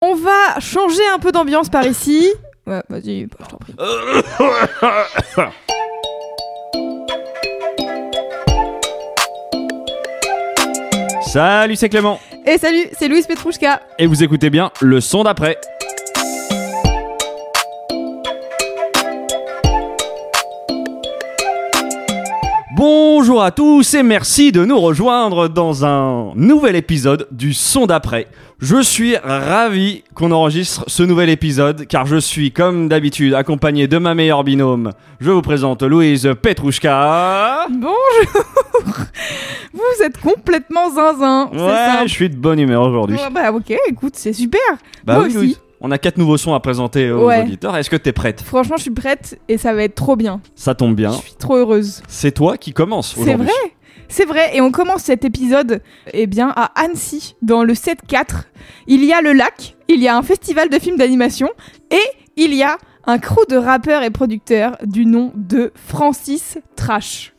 On va changer un peu d'ambiance par ici. Ouais, vas-y, bah, je t'en prie. Salut, c'est Clément. Et salut, c'est Louise Petrouchka. Et vous écoutez bien le son d'après. Bonjour à tous et merci de nous rejoindre dans un nouvel épisode du son d'après. Je suis ravi qu'on enregistre ce nouvel épisode car je suis comme d'habitude accompagné de ma meilleure binôme. Je vous présente Louise Petrouchka. Bonjour. Vous êtes complètement zinzin. ça Ouais, je suis de bonne humeur aujourd'hui. Ouais, Bah ok, écoute, c'est super. Bah Moi oui, aussi. Louise. On a quatre nouveaux sons à présenter aux Ouais. auditeurs. Est-ce que t'es prête? Franchement, je suis prête et ça va être trop bien. Ça tombe bien. Je suis trop heureuse. C'est toi qui commence C'est aujourd'hui. vrai c'est vrai, et on commence cet épisode eh bien, à Annecy, dans le 7-4. Il y a le lac, il y a un festival de films d'animation, et il y a un crew de rappeurs et producteurs du nom de Francis Trash.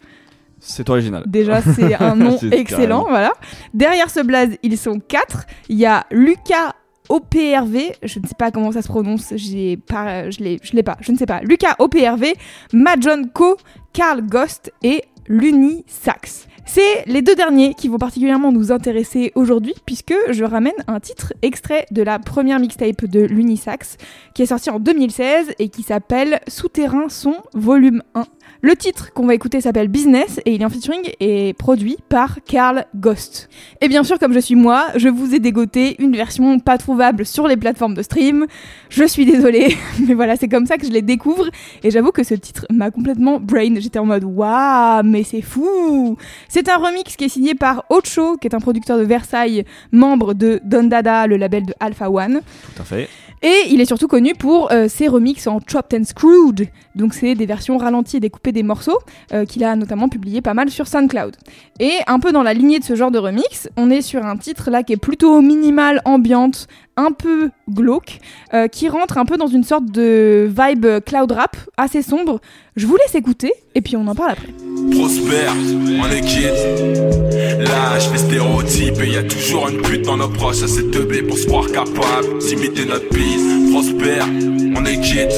C'est original. Déjà, c'est un nom C'est excellent, carrément. voilà. Derrière ce blaze, ils sont quatre. Il y a Lucas OPRV, je ne sais pas comment ça se prononce, j'ai pas, je l'ai, l'ai pas, je ne sais pas. Lucas OPRV, Majon Co, Carl Ghost et Lunisax. C'est les deux derniers qui vont particulièrement nous intéresser aujourd'hui, puisque je ramène un titre extrait de la première mixtape de Lunisax, qui est sorti en 2016 et qui s'appelle Souterrain Son Volume 1. Le titre qu'on va écouter s'appelle Business et il est en featuring et produit par Carl Ghost. Et bien sûr, comme je suis moi, je vous ai dégoté une version pas trouvable sur les plateformes de stream. Je suis désolée, mais voilà, c'est comme ça que je les découvre. Et j'avoue que ce titre m'a complètement brain. J'étais en mode waouh, mais c'est fou! C'est un remix qui est signé par Ocho, qui est un producteur de Versailles, membre de Don Dada, le label de Alpha One. Tout à fait. Et il est surtout connu pour euh, ses remixes en Chopped and Screwed. Donc c'est des versions ralenties et découpées des morceaux euh, qu'il a notamment publié pas mal sur SoundCloud. Et un peu dans la lignée de ce genre de remix, on est sur un titre là qui est plutôt minimal, ambiante, un peu glauque, euh, qui rentre un peu dans une sorte de vibe cloud rap assez sombre. Je vous laisse écouter et puis on en parle après. Prospère, on est quitte. Là, je fais stéréotype et y a toujours une pute dans nos proches. Assez teubé pour se croire capable d'imiter notre bise. Prospère, on est quitte.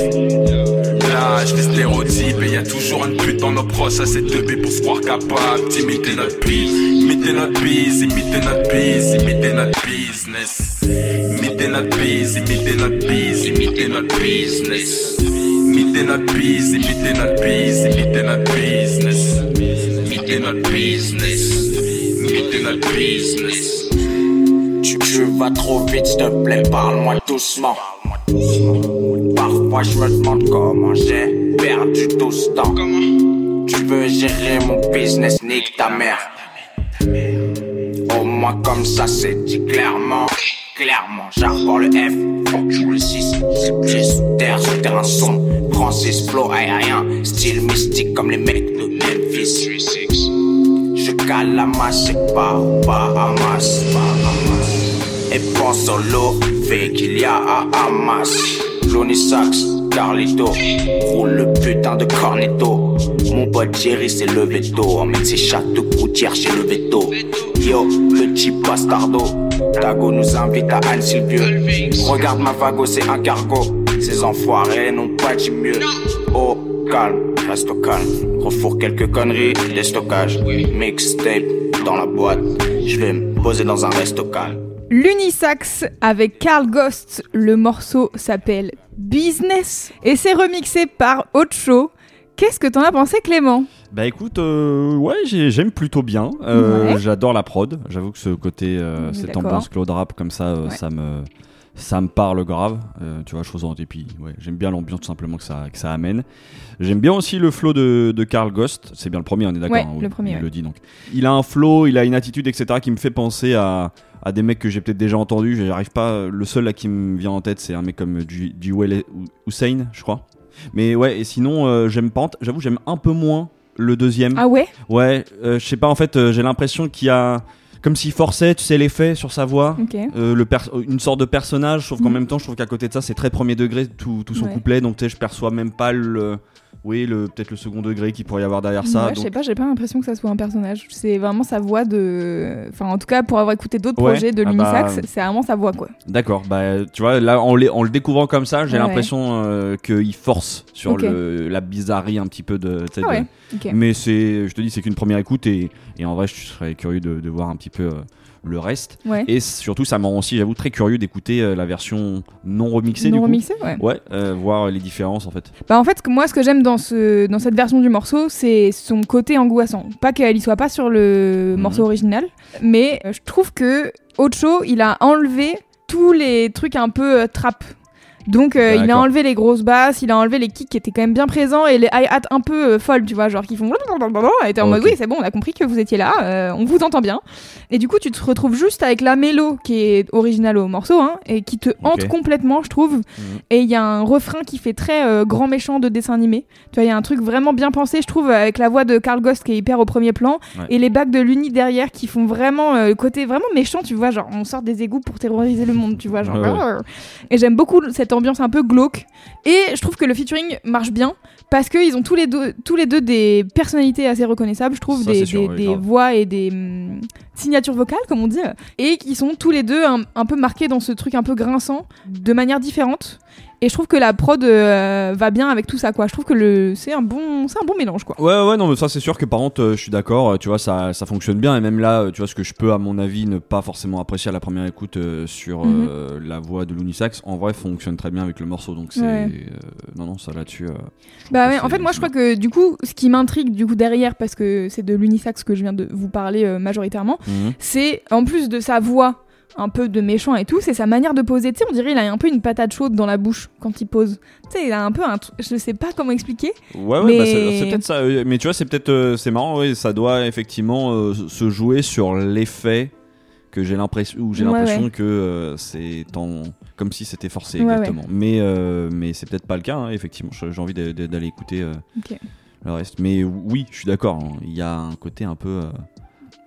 Là, je fais stéréotype et y a toujours une pute dans nos proches. Assez teubé pour se croire capable d'imiter notre bise. Imiter notre bise, imiter notre bise, imiter notre business. Imiter notre bise, imiter notre bise, imiter notre business. Notre business. Notre business. Notre business. Tu, tu vas trop vite, s'il te plaît, parle-moi doucement. Parfois je me demande comment j'ai perdu tout ce temps. Tu veux gérer mon business, nique ta mère. Au moins comme ça c'est dit clairement. Clairement, j'arbore le F, you le 6. C'est pieds sous terre, sous terrain son. Francis Flow, aérien, style mystique comme les mecs de Memphis. Je cale la masse, c'est pas Bahamas. Et pense au fait qu'il y a à Hamas. Johnny Sax, Carlito, roule le putain de cornetto. Mon pote Jerry s'est levé tôt, emmène ses châteaux coutières chez le veto. Yo, le type bastardo, Dago nous invite à Anne Sylvieux. Regarde ma vago, c'est un cargo. Ces enfoirés n'ont pas dit mieux. Oh, calme, reste calme. Refourre quelques conneries, des stockages. Mixtape dans la boîte, je vais me poser dans un resto calme. L'Unisax avec Carl Ghost, le morceau s'appelle Business et c'est remixé par Ocho. Qu'est-ce que t'en as pensé Clément? Bah écoute, euh, ouais, j'ai- j'aime plutôt bien. Euh, Ouais. J'adore la prod. J'avoue que ce côté, euh, est cette ambiance cloud rap comme ça, Ouais. ça me, ça me parle grave. Euh, tu vois, chose en dépit. Ouais, j'aime bien l'ambiance tout simplement que ça, que ça amène. J'aime bien aussi le flow de, de Carl Ghost. C'est bien le premier, on est d'accord. Ouais, hein, le premier, Il ouais. le dit donc. Il a un flow, il a une attitude, etc. qui me fait penser à à des mecs que j'ai peut-être déjà entendus. J'arrive pas. Le seul là qui me vient en tête, c'est un mec comme Duel Hussein, je crois. Mais ouais, et sinon, euh, j'aime pas. J'avoue, j'aime un peu moins le deuxième. Ah ouais? Ouais, euh, je sais pas, en fait, euh, j'ai l'impression qu'il y a. Comme s'il forçait, tu sais, l'effet sur sa voix. Euh, le une sorte de personnage, sauf qu'en Mhm. même temps, je trouve qu'à côté de ça, c'est très premier degré tout, tout son Ouais. couplet, donc tu sais, je perçois même pas le. Oui, le, peut-être le second degré qu'il pourrait y avoir derrière ça. Ouais, je donc- sais pas, j'ai pas l'impression que ça soit un personnage. C'est vraiment sa voix de. Enfin, en tout cas, pour avoir écouté d'autres Ouais. projets de Ah l'Unisax, bah, c'est vraiment sa voix, quoi. D'accord, bah tu vois, là en, le découvrant comme ça, j'ai Ouais. l'impression euh, qu'il force sur le, la bizarrerie un petit peu de. Ah de-. Mais c'est, je te dis, c'est qu'une première écoute et, et en vrai, je serais curieux de, de voir un petit peu euh, le reste. Ouais. Et surtout, ça me rend aussi, j'avoue, très curieux d'écouter euh, la version non remixée non du coup. remixé, ouais. Ouais, euh, voir les différences en fait. Bah en fait, moi, ce que j'aime dans, ce, dans cette version du morceau, c'est son côté angoissant. Pas qu'elle y soit pas sur le Mhm. morceau original, mais euh, je trouve que Ocho, il a enlevé tous les trucs un peu trap. Donc euh, il a enlevé les grosses basses, il a enlevé les kicks qui étaient quand même bien présents et les hi-hats un peu euh, folles, tu vois, genre qui font et t'es en mode Ok. oui c'est bon, on a compris que vous étiez là, euh, on vous entend bien. Et du coup tu te retrouves juste avec la mélo qui est originale au morceau hein, et qui te hante complètement je trouve. Mhm. Et il y a un refrain qui fait très grand méchant de dessin animé. Tu vois, il y a un truc vraiment bien pensé, je trouve, avec la voix de Carl Ghost qui est hyper au premier plan Ouais. et les bacs de l'uni derrière qui font vraiment le côté vraiment méchant, tu vois, genre on sort des égouts pour terroriser le monde, tu vois, genre. Ouais. Et j'aime beaucoup cette ambiance un peu glauque. Et je trouve que le featuring marche bien parce qu'ils ont tous les, deux, tous les deux des personnalités assez reconnaissables, je trouve, Ça, des, sûr, voix et des hum, signatures vocales, comme on dit, et qui sont tous les deux un, un peu marqués dans ce truc un peu grinçant de manière différente. Et je trouve que la prod euh, va bien avec tout ça, quoi. Je trouve que le c'est un bon, c'est un bon mélange, quoi. Ouais, ouais, non, mais ça c'est sûr que par contre, euh, je suis d'accord, euh, tu vois, ça, ça fonctionne bien. Et même là, euh, tu vois, ce que je peux, à mon avis, ne pas forcément apprécier à la première écoute sur Mhm. la voix de l'Unisax, en vrai, fonctionne très bien avec le morceau. Donc c'est. Ouais. non, non, ça là-dessus. Bah ouais, en fait, moi je crois que du coup, ce qui m'intrigue du coup derrière, parce que c'est de l'unisax que je viens de vous parler majoritairement, Mhm. c'est en plus de sa voix un peu de méchant et tout, c'est sa manière de poser. Tu sais, on dirait il a un peu une patate chaude dans la bouche quand il pose. Tu sais, il a un peu un truc, je sais pas comment expliquer. Ouais, ouais, Mais- bah, c'est c'est peut-être ça. euh, Mais tu vois, c'est peut-être. euh, c'est marrant, oui, ça doit effectivement euh, se jouer sur l'effet que j'ai l'impression. Ou j'ai Ouais, l'impression ouais. que euh, c'est en. Comme si c'était forcé, Ouais, exactement. Mais, mais c'est peut-être pas le cas, hein, effectivement. J'ai envie d'aller écouter le reste. Mais oui, je suis d'accord. hein, Il y a un côté un peu.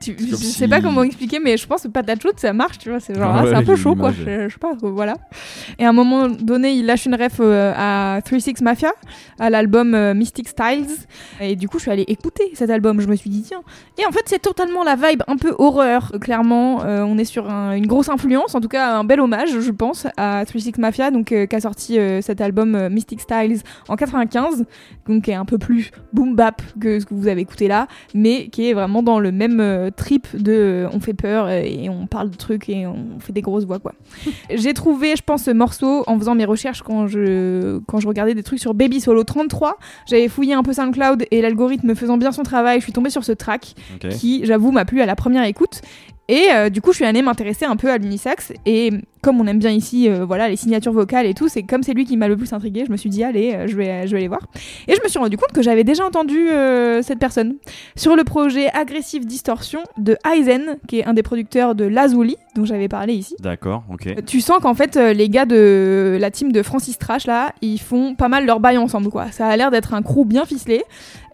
Tu- je comme sais si- pas comment expliquer, mais je pense que patate chaude ça marche, tu vois. C'est genre, Ah c'est un peu chaud quoi. Je, je sais pas, euh, voilà. Et à un moment donné, il lâche une ref euh, à 36 Mafia, à l'album euh, Mystic Styles. Et du coup, je suis allée écouter cet album. Je me suis dit, tiens. Et en fait, c'est totalement la vibe un peu horreur, clairement. Euh, on est sur un- une grosse influence, en tout cas, un bel hommage, je pense, à 36 Mafia, donc, euh, qui a sorti euh, cet album Mystic Styles en 95, donc qui est un peu plus boom bap que ce que vous avez écouté là mais qui est vraiment dans le même trip de on fait peur et on parle de trucs et on fait des grosses voix quoi. J'ai trouvé je pense ce morceau en faisant mes recherches quand je quand je regardais des trucs sur Baby Solo 33, j'avais fouillé un peu SoundCloud et l'algorithme faisant bien son travail, je suis tombée sur ce track qui j'avoue m'a plu à la première écoute. Et euh, du coup je suis allée m'intéresser un peu à l'unisax et comme on aime bien ici euh, voilà les signatures vocales et tout c'est comme c'est lui qui m'a le plus intrigué je me suis dit allez euh, je vais je vais aller voir. Et je me suis rendu compte que j'avais déjà entendu euh, cette personne sur le projet Aggressive Distortion de Aizen qui est un des producteurs de Lazuli dont j'avais parlé ici. D'accord, ok. tu sens qu'en fait les gars de la team de Francis Trash là ils font pas mal leur bail ensemble quoi. Ça a l'air d'être un crew bien ficelé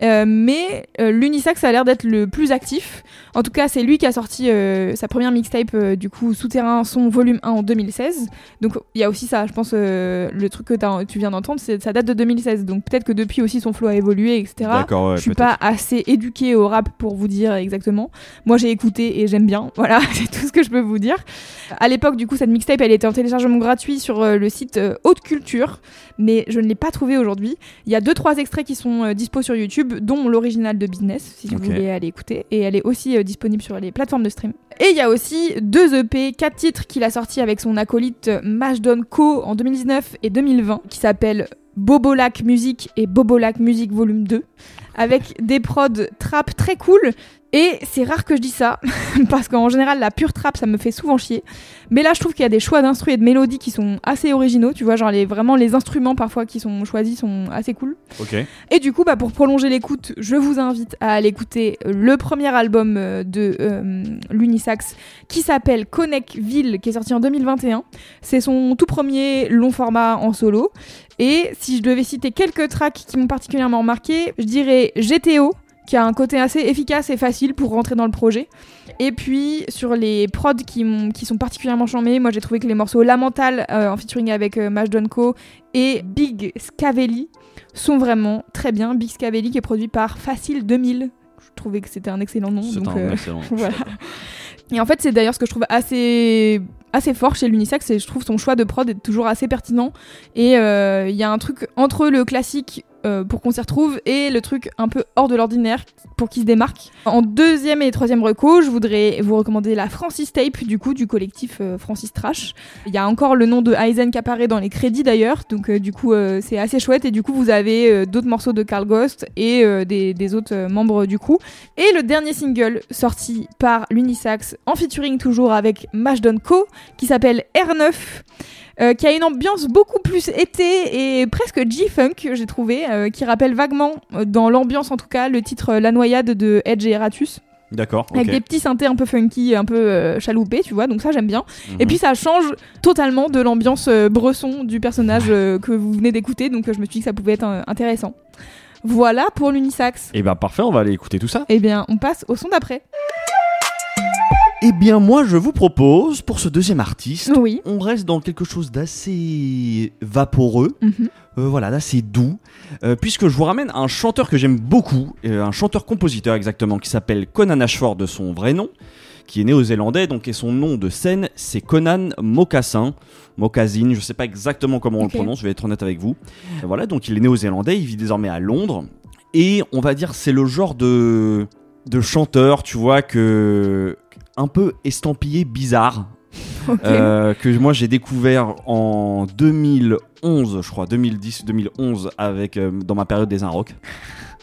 mais l'Unisax a l'air d'être le plus actif. En tout cas c'est lui qui a sorti sa première mixtape du coup Souterrain Son volume 1 en 2016 donc il y a aussi ça je pense euh, le truc que tu viens d'entendre c'est ça date de 2016 donc peut-être que depuis aussi son flow a évolué etc D'accord, ouais, je suis pas assez éduquée au rap pour vous dire exactement. Moi, j'ai écouté et j'aime bien. Voilà, c'est tout ce que je peux vous dire. À l'époque, du coup, cette mixtape, elle était en téléchargement gratuit sur euh, le site euh, Haute Culture, mais je ne l'ai pas trouvée aujourd'hui. Il y a deux trois extraits qui sont euh, dispo sur YouTube, dont l'original de Business, si vous voulez aller écouter. Et elle est aussi euh, disponible sur les plateformes de stream. Et il y a aussi deux EP, quatre titres qu'il a sortis avec son acolyte euh, Mashdon Co en 2019 et 2020, qui s'appellent Bobolac Music et Bobolac Music Volume 2 avec des prods trap très cool Et c'est rare que je dis ça, parce qu'en général, la pure trap, ça me fait souvent chier. Mais là, je trouve qu'il y a des choix d'instruments et de mélodies qui sont assez originaux. Tu vois, genre les, vraiment les instruments parfois qui sont choisis sont assez cool. Et du coup, bah, pour prolonger l'écoute, je vous invite à aller écouter le premier album euh, de euh, l'Unisax qui s'appelle Connect Ville, qui est sorti en 2021. C'est son tout premier long format en solo. Et si je devais citer quelques tracks qui m'ont particulièrement marqué, je dirais GTO, qui a un côté assez efficace et facile pour rentrer dans le projet. Et puis sur les prods qui, sont particulièrement charmés, moi j'ai trouvé que les morceaux Lamental euh, en featuring avec euh, Mash Donko et Big Scavelli sont vraiment très bien. Big Scavelli qui est produit par Facile 2000. Je trouvais que c'était un excellent nom. C'est un euh, excellent. voilà. Et en fait, c'est d'ailleurs ce que je trouve assez assez fort chez l'Unisex, c'est je trouve son choix de prod est toujours assez pertinent et euh, il y a un truc entre le classique euh, pour qu'on s'y retrouve et le truc un peu hors de l'ordinaire pour qu'il se démarque. En deuxième et troisième reco, je voudrais vous recommander la Francis Tape du coup du collectif euh, Francis Trash. Il y a encore le nom de Aizen qui apparaît dans les crédits d'ailleurs, donc euh, du coup c'est assez chouette et du coup vous avez d'autres morceaux de Carl Ghost et des, des autres membres du crew. Et le dernier single sorti par l'Unisax en featuring toujours avec Mash Co qui s'appelle R9 euh, qui a une ambiance beaucoup plus été et presque G-Funk, j'ai trouvé, euh, qui rappelle vaguement, euh, dans l'ambiance en tout cas, le titre La Noyade de Edge et Eratus, D'accord. avec des petits synthés un peu funky, un peu euh, chaloupés, tu vois, donc ça j'aime bien. Et Mhm. puis ça change totalement de l'ambiance euh, bresson du personnage euh, que vous venez d'écouter, donc je me suis dit que ça pouvait être intéressant. Voilà pour l'Unisax. Eh ben parfait, on va aller écouter tout ça. Eh bien, on passe au son d'après. Eh bien moi je vous propose pour ce deuxième artiste, Oui. on reste dans quelque chose d'assez vaporeux, Mhm. euh, voilà, d'assez doux, euh, puisque je vous ramène un chanteur que j'aime beaucoup, euh, un chanteur-compositeur exactement, qui s'appelle Conan Ashford de son vrai nom, qui est néo-zélandais, donc et son nom de scène c'est Conan Mocassin, Mocassin, je sais pas exactement comment on le prononce, je vais être honnête avec vous. Voilà, donc il est néo-zélandais, il vit désormais à Londres, et on va dire c'est le genre de de chanteur, tu vois que un peu estampillé bizarre, euh, que moi j'ai découvert en 2011, je crois, 2010-2011, avec euh, dans ma période des Inrocks,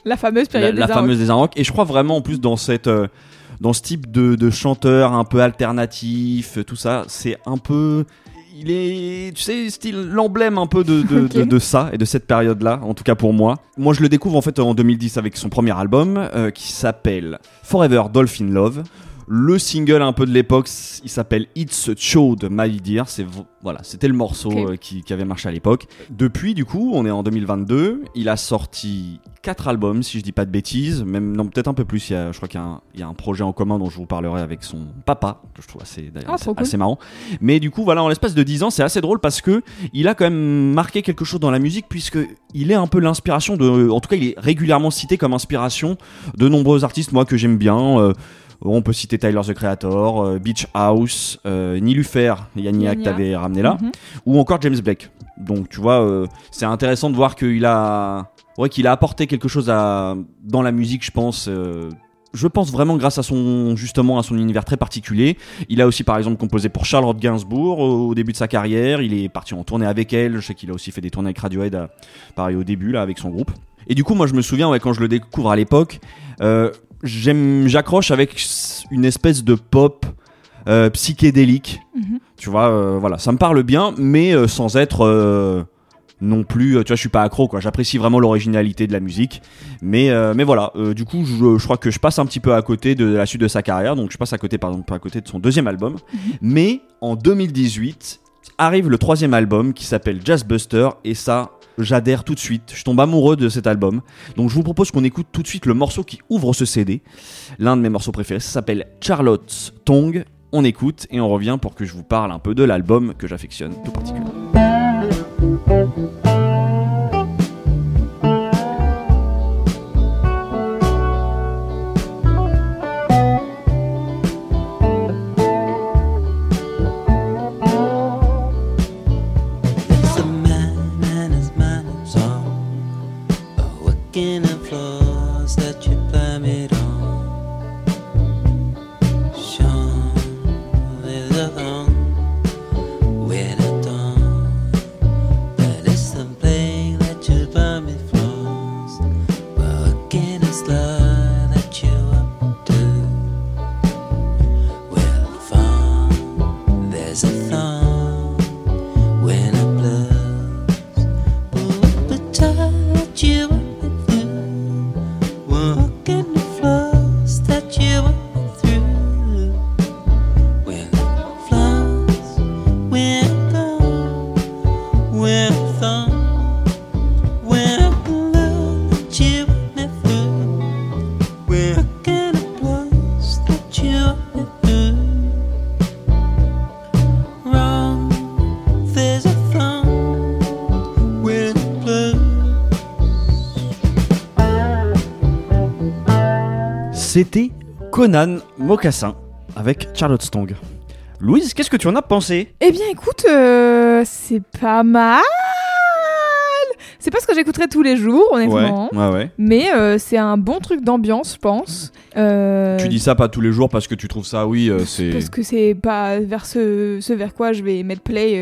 la fameuse la, période la des fameuse des Inrocks, et je crois vraiment en plus dans cette euh, dans ce type de, de chanteur un peu alternatif, tout ça, c'est un peu il est, tu sais, style l'emblème un peu de, de, de- de ça et de cette période-là, en tout cas pour moi. Moi, je le découvre en fait en 2010 avec son premier album euh, qui s'appelle Forever Dolphin Love. Le single un peu de l'époque, il s'appelle It's a Show de My Dear. C'est voilà, c'était le morceau euh, qui, qui avait marché à l'époque. Depuis, du coup, on est en 2022. Il a sorti quatre albums, si je dis pas de bêtises, même non peut-être un peu plus. Il y a, je crois qu'il y a, un, il y a un projet en commun dont je vous parlerai avec son papa, que je trouve assez, Ah, assez- trop cool. assez marrant. Mais du coup, voilà, en l'espace de 10 ans, c'est assez drôle parce que il a quand même marqué quelque chose dans la musique puisque il est un peu l'inspiration de, en tout cas, il est régulièrement cité comme inspiration de nombreux artistes, moi que j'aime bien. euh, on peut citer Tyler the Creator, euh, Beach House, euh, Nilufer, Yannia que t'avais ramené là, Mhm. ou encore James Blake. Donc tu vois, euh, c'est intéressant de voir qu'il a, ouais, qu'il a apporté quelque chose à, dans la musique, je pense. euh, je pense vraiment grâce à son justement à son univers très particulier. Il a aussi par exemple composé pour Charlotte Gainsbourg au, au début de sa carrière. Il est parti en tournée avec elle. Je sais qu'il a aussi fait des tournées avec Radiohead, à- pareil au début là avec son groupe. Et du coup, moi je me souviens ouais, quand je le découvre à l'époque, euh, j'aime, j'accroche avec une espèce de pop euh, psychédélique. Mhm. Tu vois, euh, voilà, ça me parle bien, mais euh, sans être non plus. Tu vois, je suis pas accro, quoi. J'apprécie vraiment l'originalité de la musique, mais mais voilà. du coup, je, je crois que je passe un petit peu à côté de la suite de sa carrière, donc je passe à côté, par exemple, à côté de son deuxième album. Mais en 2018 arrive le troisième album qui s'appelle Jazz Buster, et ça. J'adhère tout de suite, je tombe amoureux de cet album. Donc je vous propose qu'on écoute tout de suite le morceau qui ouvre ce CD. L'un de mes morceaux préférés, ça s'appelle Charlotte's Tongue. On écoute et on revient pour que je vous parle un peu de l'album que j'affectionne tout particulièrement. It's a thumb. C'était Conan Mocassin avec Charlotte Stong. Louise, qu'est-ce que tu en as pensé? Eh bien, écoute, euh, c'est pas mal. C'est pas ce que j'écouterais tous les jours, honnêtement. ouais, ouais. Mais euh, c'est un bon truc d'ambiance, je pense. Euh, Tu dis ça pas tous les jours parce que tu trouves ça, oui, euh, c'est. Parce que c'est pas vers ce, ce vers quoi je vais mettre play.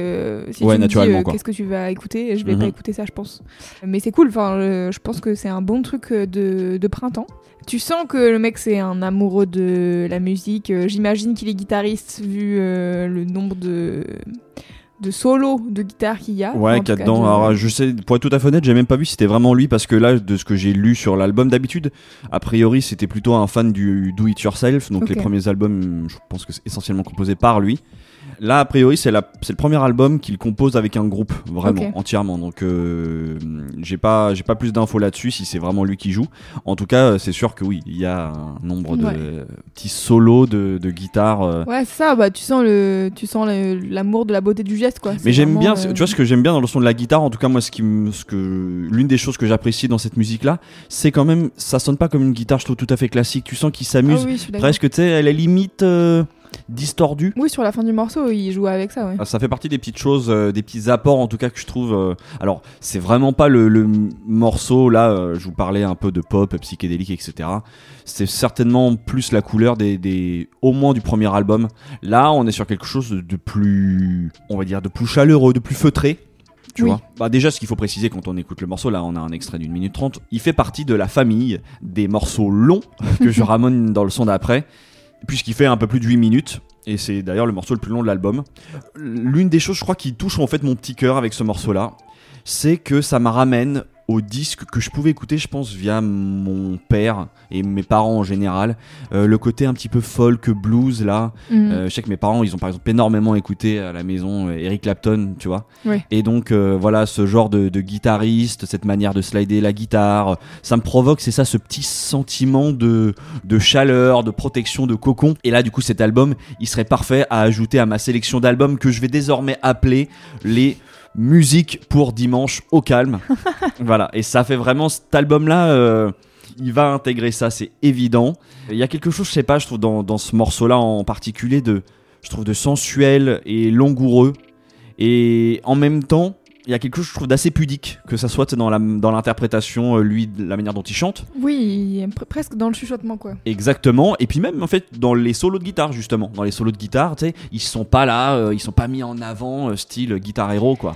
si Ouais, tu naturellement. Qu'est-ce que tu vas écouter Je vais Mhm. pas écouter ça, je pense. Mais c'est cool. Enfin, je pense que c'est un bon truc de, de printemps. Tu sens que le mec c'est un amoureux de la musique. Euh, J'imagine qu'il est guitariste vu euh, le nombre de de solos de guitare qu'il y a. Ouais, qu'il y a dedans. de- Alors, je sais, pour être tout à fait honnête, j'ai même pas vu si c'était vraiment lui parce que là, de ce que j'ai lu sur l'album d'habitude, a priori, c'était plutôt un fan du do it yourself. Donc, les premiers albums, je pense que c'est essentiellement composé par lui. Là, a priori, c'est la- c'est le premier album qu'il compose avec un groupe, vraiment, entièrement. Donc, euh, j'ai pas, j'ai pas plus d'infos là-dessus si c'est vraiment lui qui joue. En tout cas, c'est sûr que oui, il y a un nombre de Ouais. petits solos de, de guitare. euh, Ouais, c'est ça. Bah, tu sens le, tu sens l'amour de la beauté du geste, quoi. Mais j'aime bien, euh, tu vois ce que j'aime bien dans le son de la guitare, en tout cas moi ce qui ce que l'une des choses que j'apprécie dans cette musique là, c'est quand même ça sonne pas comme une guitare je trouve tout à fait classique, tu sens qu'il Ah s'amuse oui, suis d'accord. presque tu sais elle est limite distordue. Oui, sur la fin du morceau, il joue avec ça, ouais. Ah, Ça fait partie des petites choses, euh, des petits apports en tout cas que je trouve. euh, alors c'est vraiment pas le, le morceau là, euh, je vous parlais un peu de pop, psychédélique, etc. C'est certainement plus la couleur des, des, au moins du premier album. Là, on est sur quelque chose de, de plus, on va dire, de plus chaleureux, de plus feutré. Tu Oui. vois bah déjà, ce qu'il faut préciser quand on écoute le morceau, là, on a un extrait d'une minute trente. Il fait partie de la famille des morceaux longs que je ramène dans le son d'après, puisqu'il fait un peu plus de 8 minutes. Et c'est d'ailleurs le morceau le plus long de l'album. L'une des choses, je crois, qui touche en fait mon petit cœur avec ce morceau-là, c'est que ça me ramène au disque que je pouvais écouter, je pense, via mon père et mes parents en général. Euh, le côté un petit peu folk, blues, là. Mhm. Euh, je sais que mes parents, ils ont par exemple énormément écouté à la maison euh, Eric Clapton, tu vois. Et donc, euh, voilà, ce genre de, de guitariste, cette manière de slider la guitare, euh, ça me provoque, c'est ça, ce petit sentiment de, de chaleur, de protection, de cocon. Et là, du coup, cet album, il serait parfait à ajouter à ma sélection d'albums que je vais désormais appeler les musiques pour dimanche au calme. voilà. Et ça fait vraiment cet album-là. euh, il va intégrer ça, c'est évident. Il y a quelque chose, je sais pas, je trouve dans, dans ce morceau-là en particulier de, je trouve de sensuel et langoureux. Et en même temps, il y a quelque chose, je trouve, d'assez pudique, que ça soit dans la- dans l'interprétation, euh, lui, de la manière dont il chante. Oui, presque dans le chuchotement, quoi. Exactement. Et puis même, en fait, dans les solos de guitare, justement. Dans les solos de guitare, tu sais, ils sont pas là, euh, ils sont pas mis en avant, euh, style guitare héros, quoi.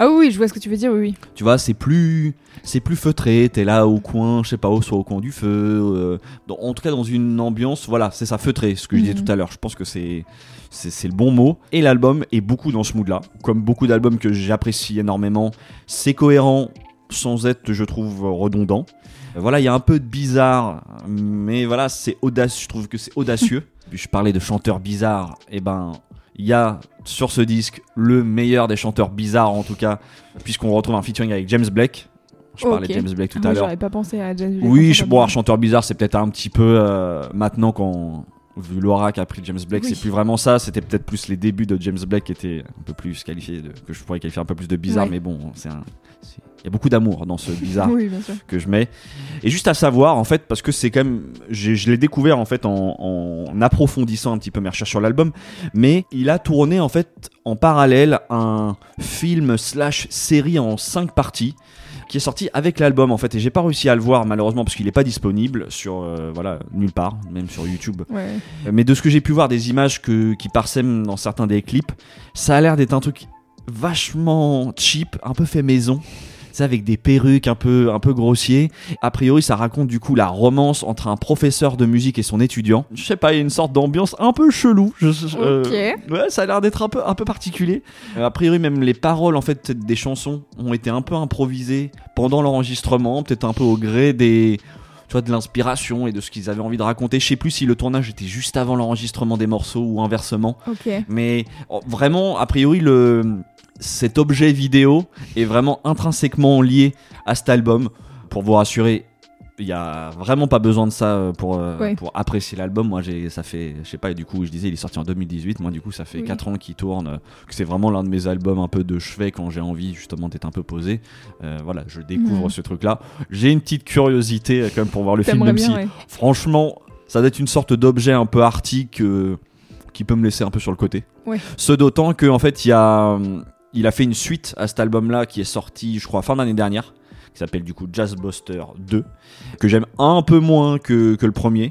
Ah oui, je vois ce que tu veux dire, oui, oui. Tu vois, c'est plus, c'est plus feutré. T'es là au coin, je sais pas, au soit au coin du feu. euh, dans- en tout cas, dans une ambiance, voilà, c'est ça, feutré. Ce que je disais Mhm. tout à l'heure. Je pense que c'est, c'est, le bon mot. Et l'album est beaucoup dans ce mood-là. Comme beaucoup d'albums que j'apprécie énormément, c'est cohérent sans être, je trouve, redondant. Voilà, il y a un peu de bizarre, mais voilà, c'est audacieux. Je trouve que c'est audacieux. Puis je parlais de chanteurs bizarres. Et ben, il y a sur ce disque le meilleur des chanteurs bizarres, en tout cas, puisqu'on retrouve un featuring avec James Blake. Je parlais de James Blake tout Ah, à l'heure. J'aurais pas pensé à James Blake Oui, je, chanteur bon, chanteur bizarre, c'est peut-être un petit peu euh, maintenant quand vu l'aura qu'a pris James Blake, Oui. c'est plus vraiment ça. C'était peut-être plus les débuts de James Blake qui étaient un peu plus qualifiés, de, que je pourrais qualifier un peu plus de bizarre, Ouais. mais bon, c'est un- c'est- il y a beaucoup d'amour dans ce bizarre Oui, que je mets. Et juste à savoir, en fait, parce que c'est quand même, je l'ai découvert en fait en, en approfondissant un petit peu mes recherches sur l'album, mais il a tourné en fait en parallèle un film slash série en cinq parties qui est sorti avec l'album en fait. Et j'ai pas réussi à le voir malheureusement parce qu'il est pas disponible sur euh, voilà nulle part même sur YouTube. Ouais. mais de ce que j'ai pu voir des images que, qui parsèment dans certains des clips ça a l'air d'être un truc vachement cheap un peu fait maison sais, avec des perruques un peu, un peu grossiers. A priori, ça raconte du coup la romance entre un professeur de musique et son étudiant. Je sais pas, il y a une sorte d'ambiance un peu chelou. Je- euh, Ok. ouais, ça a l'air d'être un peu, un peu particulier. Euh, a priori, même les paroles en fait des chansons ont été un peu improvisées pendant l'enregistrement, peut-être un peu au gré des, tu vois, de l'inspiration et de ce qu'ils avaient envie de raconter. Je sais plus si le tournage était juste avant l'enregistrement des morceaux ou inversement. Mais oh, vraiment, a priori, le, cet objet vidéo est vraiment intrinsèquement lié à cet album. Pour vous rassurer, il y a vraiment pas besoin de ça euh, pour, euh, Ouais. pour apprécier l'album. Moi, j'ai, ça fait, je sais pas, et du coup, je disais, il est sorti en 2018. Moi, du coup, ça fait Oui. 4 ans qu'il tourne. euh, que c'est vraiment l'un de mes albums un peu de chevet quand j'ai envie justement d'être un peu posé. Euh, voilà, je découvre ce truc-là. J'ai une petite curiosité quand même pour voir le film, même si ouais. Franchement, ça doit être une sorte d'objet un peu arctique euh, qui peut me laisser un peu sur le côté. Ouais. Ce d'autant que en fait, il y a, hum, il a fait une suite à cet album-là qui est sorti, je crois, fin d'année dernière, qui s'appelle du coup Jazz Buster 2, que j'aime un peu moins que, le premier.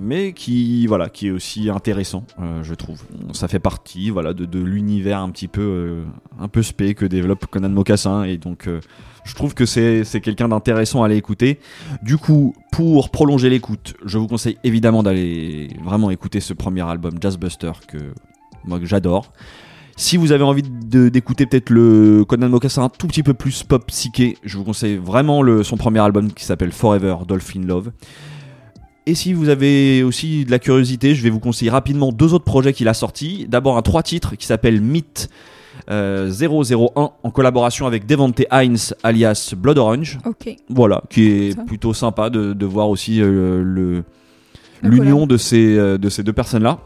Mais qui voilà qui est aussi intéressant euh, je trouve ça fait partie voilà de, l'univers un petit peu euh, un peu spé que développe Conan Mocassin et donc euh, je trouve que c'est quelqu'un d'intéressant à aller écouter du coup, pour prolonger l'écoute, je vous conseille évidemment d'aller vraiment écouter ce premier album Jazzbuster que moi que j'adore. Si vous avez envie de- d'écouter peut-être le Conan Mocassin un tout petit peu plus pop psyché, je vous conseille vraiment le, son premier album qui s'appelle Forever Dolphin Love. Et si vous avez aussi de la curiosité, je vais vous conseiller rapidement deux autres projets qu'il a sortis. D'abord un trois titres qui s'appelle Myth euh, 001 en collaboration avec Devante Hines alias Blood Orange. Ok. Voilà, qui est Ça. plutôt sympa de, de voir aussi euh, le l'union collab. de ces, euh, de ces deux personnes-là.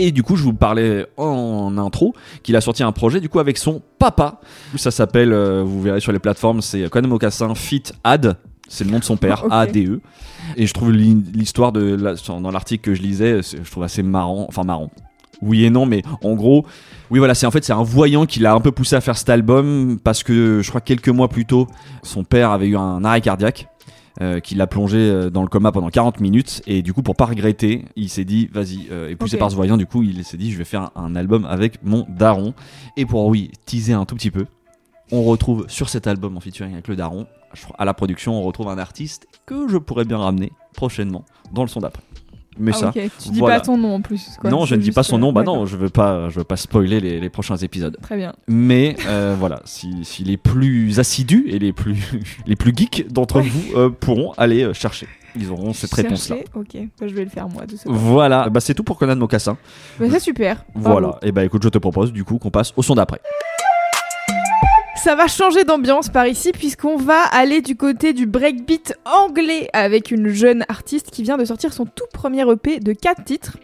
Et du coup, je vous parlais en intro qu'il a sorti un projet du coup avec son papa. Ça s'appelle, euh, vous verrez sur les plateformes, c'est Conan Mocassin Fit Ad. C'est le nom de son père, Ok. A-D-E. Et je trouve l'hi- l'histoire de la- dans l'article que je lisais, je trouve assez marrant. Enfin marrant. Oui et non, mais en gros, oui voilà, c'est en fait c'est un voyant qui l'a un peu poussé à faire cet album parce que je crois que quelques mois plus tôt, son père avait eu un arrêt cardiaque. Euh, qui l'a plongé euh, dans le coma pendant 40 minutes. Et du coup pour pas regretter il s'est dit vas-y euh, et poussé par ce voyant du coup il s'est dit je vais faire un, album avec mon daron. Et pour oui teaser un tout petit peu on retrouve sur cet album en featuring avec le daron à la production on retrouve un artiste que je pourrais bien ramener prochainement dans le son d'après mais Ah, ça ok. Tu dis voilà. pas son nom en plus. quoi. non je ne dis pas son euh, nom bah d'accord. non je veux pas je veux pas spoiler les, les prochains épisodes Très bien. mais euh, voilà, si, si les plus assidus et les plus, les plus geeks d'entre Ouais. vous euh, pourront aller euh, chercher. Ils auront cette réponse-là. Ok. Bah, je vais le faire moi de ce Voilà, bah, c'est tout pour Conan Mocassin. Bah, c'est super. Bravo. Voilà, et bah écoute, je te propose du coup qu'on passe au son d'après. Ça va changer d'ambiance par ici puisqu'on va aller du côté du breakbeat anglais avec une jeune artiste qui vient de sortir son tout premier EP de 4 titres.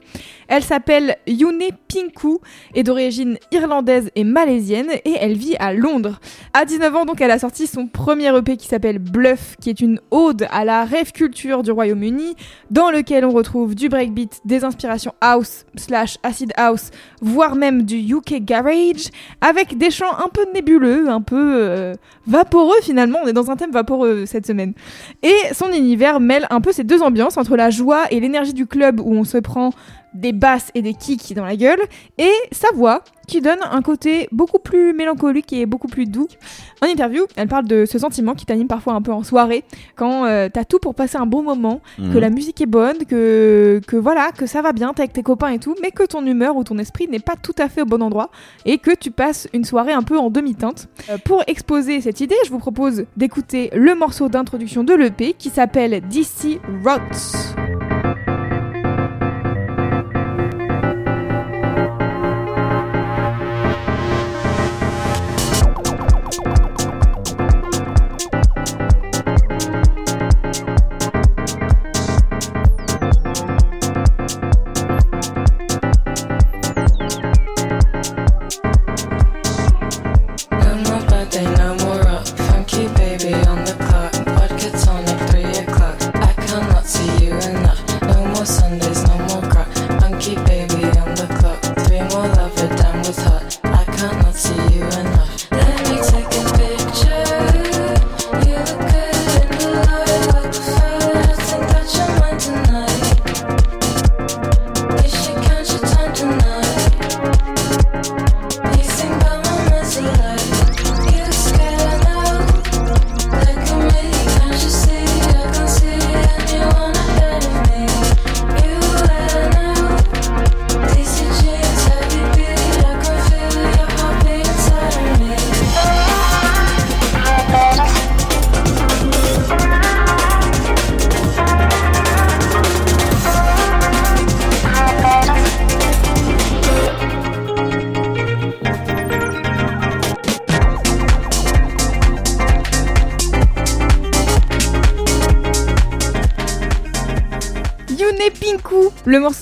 Elle s'appelle Yune Pinku, est d'origine irlandaise et malaisienne et elle vit à Londres. À 19 ans donc elle a sorti son premier EP qui s'appelle Bluff qui est une ode à la rêve culture du Royaume-Uni dans lequel on retrouve du breakbeat, des inspirations house slash acid house voire même du UK garage avec des chants un peu nébuleux, un peu euh, vaporeux finalement. On est dans un thème vaporeux cette semaine. Et son univers mêle un peu ces deux ambiances entre la joie et l'énergie du club où on se prend des basses et des kicks dans la gueule et sa voix qui donne un côté beaucoup plus mélancolique et beaucoup plus doux. En interview, elle parle de ce sentiment qui t'anime parfois un peu en soirée quand euh, t'as tout pour passer un bon moment, Mhm. que la musique est bonne, que, que voilà, que ça va bien, t'es avec tes copains et tout, mais que ton humeur ou ton esprit n'est pas tout à fait au bon endroit et que tu passes une soirée un peu en demi-teinte. Euh, pour exposer cette idée, je vous propose d'écouter le morceau d'introduction de l'EP qui s'appelle DC Rots.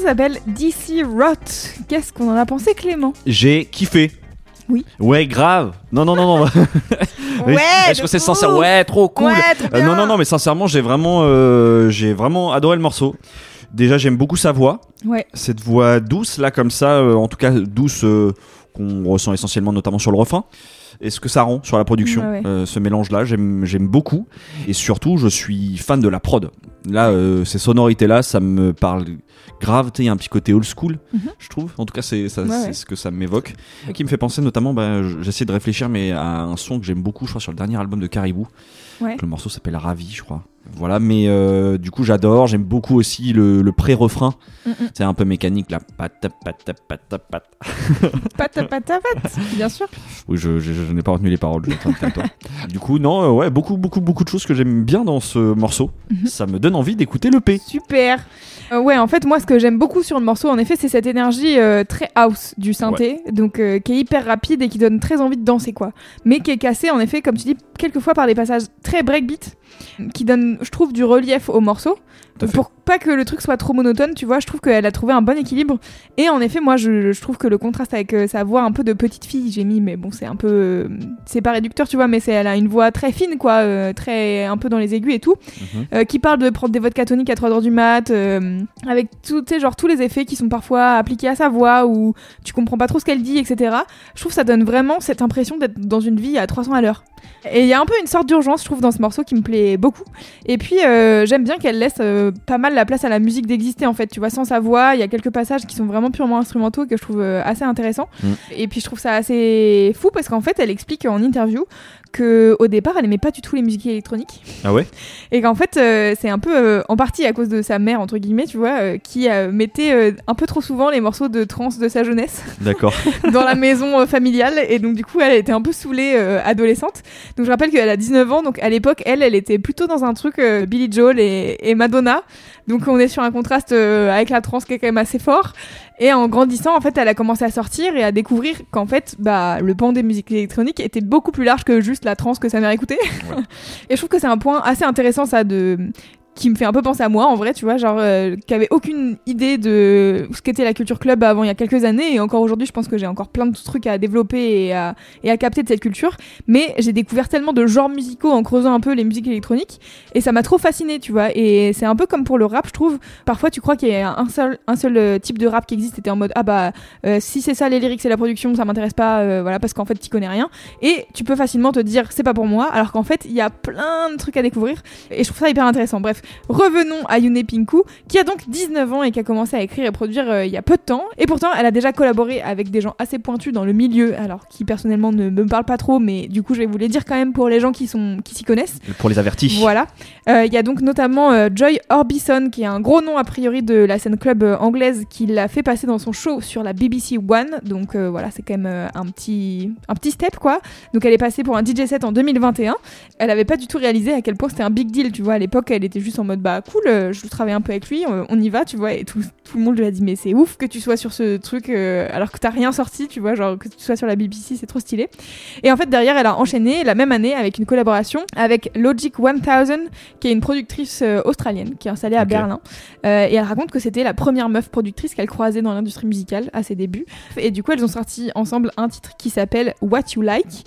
Morceau s'appelle DC Rot. Qu'est-ce qu'on en a pensé, Clément? J'ai kiffé. Oui. Ouais, grave. Non, non, non, non. Que c'est ouf. sincère? Ouais, trop cool. Ouais, trop Euh, non, non, non, mais sincèrement, j'ai vraiment, euh, j'ai vraiment adoré le morceau. Déjà, j'aime beaucoup sa voix. Ouais. Cette voix douce, là, comme ça, euh, en tout cas douce, qu'on ressent essentiellement, notamment sur le refrain. Et ce que ça rend sur la production, Ouais, ouais. euh, ce mélange-là, j'aime, beaucoup. Et surtout, je suis fan de la prod. Là, euh, ces sonorités-là, ça me parle grave. Il y a un petit côté old school, Mhm. je trouve. En tout cas, c'est, Ouais, ce que ça m'évoque. Qui me fait penser notamment, bah, j'essaie de réfléchir, mais à un son que j'aime beaucoup, je crois, sur le dernier album de Caribou. Le morceau s'appelle Ravi, je crois. Voilà, mais euh, du coup, j'adore. J'aime beaucoup aussi le, le pré-refrain. Mm, mm. C'est un peu mécanique, là. Pata, pata, pata, pata. Pata pata pat, bien sûr. Oui, je, je- je n'ai pas retenu les paroles, je vais être honnête avec toi. Du coup, non, euh, ouais, beaucoup, beaucoup, beaucoup de choses que j'aime bien dans ce morceau. Mhm. Ça me donne envie d'écouter le P. Super. Euh, ouais, en fait, moi, ce que j'aime beaucoup sur le morceau, en effet, c'est cette énergie euh, très house du synthé, donc qui est hyper rapide et qui donne très envie de danser, quoi. Mais qui est cassé, en effet, comme tu dis, quelquefois par des passages très breakbeat, qui donnent, je trouve, du relief au morceau. Pour pas que le truc soit trop monotone, tu vois, je trouve qu'elle a trouvé un bon équilibre. Et en effet, moi, je, je trouve que le contraste avec euh, sa voix un peu de petite fille, j'ai mis, mais bon, c'est un peu. euh, c'est pas réducteur, tu vois, mais c'est, elle a une voix très fine, quoi, euh, très. un peu dans les aigus et tout Mhm. qui parle de prendre des vodka toniques à 3h du mat, avec tout, tu sais, genre tous les effets qui sont parfois appliqués à sa voix ou tu comprends pas trop ce qu'elle dit, etc. Je trouve que ça donne vraiment cette impression d'être dans une vie à 300 à l'heure. Et il y a un peu une sorte d'urgence, je trouve, dans ce morceau qui me plaît beaucoup. Et puis, j'aime bien qu'elle laisse pas mal la place à la musique d'exister, en fait. Tu vois, sans sa voix, il y a quelques passages qui sont vraiment purement instrumentaux que je trouve euh, assez intéressants. Mm. Et puis, je trouve ça assez fou parce qu'en fait, elle explique en interview que au départ, elle aimait pas du tout les musiques électroniques. Ah ouais? Et qu'en fait, euh, c'est un peu euh, en partie à cause de sa mère, entre guillemets, tu vois, euh, qui euh, mettait euh, un peu trop souvent les morceaux de trance de sa jeunesse D'accord. dans la maison euh, familiale. Et donc, du coup, elle était un peu saoulée euh, adolescente. Donc, je rappelle qu'elle a 19 ans. Donc, à l'époque, elle, elle était plutôt dans un truc euh, Billy Joel et, et Madonna. Donc, on est sur un contraste euh, avec la trance qui est quand même assez fort. Et en grandissant, en fait, elle a commencé à sortir et à découvrir qu'en fait, bah, le pan des musiques électroniques était beaucoup plus large que juste la trance que sa mère écoutait. et je trouve que c'est un point assez intéressant, ça, de qui me fait un peu penser à moi en vrai tu vois genre euh, qui avait aucune idée de ce qu'était la culture club avant il y a quelques années et encore aujourd'hui je pense que j'ai encore plein de trucs à développer et à, capter de cette culture. Mais j'ai découvert tellement de genres musicaux en creusant un peu les musiques électroniques et ça m'a trop fasciné tu vois. Et c'est un peu comme pour le rap je trouve. Parfois tu crois qu'il y a un seul un seul euh, type de rap qui existe et t'es en mode ah bah euh, si c'est ça les lyrics et la production ça m'intéresse pas voilà parce qu'en fait tu connais rien. Et tu peux facilement te dire c'est pas pour moi alors qu'en fait il y a plein de trucs à découvrir et je trouve ça hyper intéressant. Bref revenons à Yune Pinku qui a donc 19 ans et qui a commencé à écrire et produire euh, il y a peu de temps et pourtant elle a déjà collaboré avec des gens assez pointus dans le milieu alors qui personnellement ne me parlent pas trop mais du coup je vais vous les dire quand même pour les gens qui sont qui s'y connaissent Pour les avertis. voilà. Euh, Il y a donc notamment euh, Joy Orbison, qui est un gros nom a priori de la scène club anglaise, qui l'a fait passer dans son show sur la BBC One. Donc voilà, c'est quand même un, petit, un petit step quoi. Donc elle est passée pour un DJ set en 2021. Elle avait pas du tout réalisé à quel point c'était un big deal, tu vois. À l'époque, elle était juste en mode bah cool, euh, je travaille un peu avec lui, on, on y va, tu vois. Et tout, tout le monde lui a dit mais c'est ouf que tu sois sur ce truc euh, alors que t'as rien sorti, tu vois. Genre que tu sois sur la BBC, c'est trop stylé. Et en fait, derrière, elle a enchaîné la même année avec une collaboration avec Logic 1000, qui est une productrice euh, australienne qui est installée à. Berlin. Euh, et elle raconte que c'était la première meuf productrice qu'elle croisait dans l'industrie musicale à ses débuts. Et du coup, elles ont sorti ensemble un titre qui s'appelle What You Like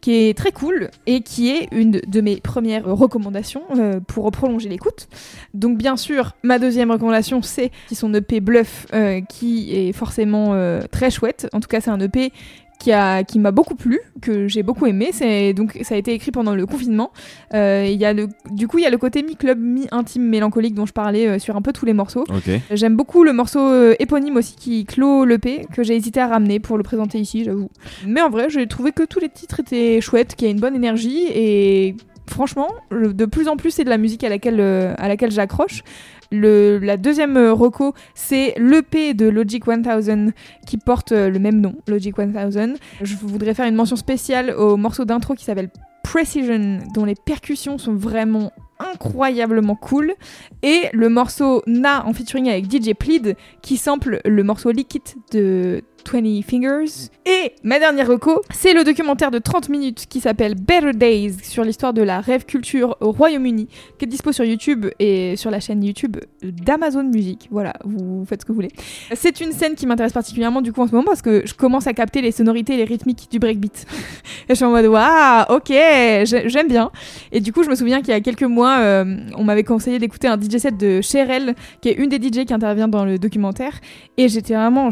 qui est très cool et qui est une de mes premières recommandations euh, pour prolonger l'écoute. Donc bien sûr, ma deuxième recommandation, c'est son EP Bluff, euh, qui est forcément euh, très chouette. En tout cas, c'est un EP qui a qui m'a beaucoup plu, que j'ai beaucoup aimé. C'est donc ça a été écrit pendant le confinement. Euh, Il y a le du coup il y a le côté mi club mi intime mélancolique dont je parlais euh, sur un peu tous les morceaux. J'aime beaucoup le morceau euh, éponyme aussi qui clôt l'EP que j'ai hésité à ramener pour le présenter ici, j'avoue. Mais en vrai, j'ai trouvé que tous les titres étaient chouettes, qu'il y a une bonne énergie et franchement, de plus en plus c'est de la musique à laquelle euh, à laquelle j'accroche. Le, la deuxième euh, reco, c'est l'EP de Logic 1000 qui porte euh, le même nom, Logic 1000. Je voudrais faire une mention spéciale au morceau d'intro qui s'appelle Precision, dont les percussions sont vraiment incroyablement cool. Et le morceau Na en featuring avec DJ Plead qui sample le morceau Liquid de 20 Fingers. Et ma dernière reco, c'est le documentaire de 30 minutes qui s'appelle Better Days sur l'histoire de la rêve culture au Royaume-Uni, qui est dispo sur YouTube et sur la chaîne YouTube d'Amazon Music. Voilà, vous faites ce que vous voulez. C'est une scène qui m'intéresse particulièrement du coup en ce moment parce que je commence à capter les sonorités et les rythmiques du breakbeat. et je suis en mode waouh, ok, j'ai- j'aime bien. Et du coup, je me souviens qu'il y a quelques mois, euh, on m'avait conseillé d'écouter un DJ set de Cheryl, qui est une des DJ qui intervient dans le documentaire. Et j'étais vraiment,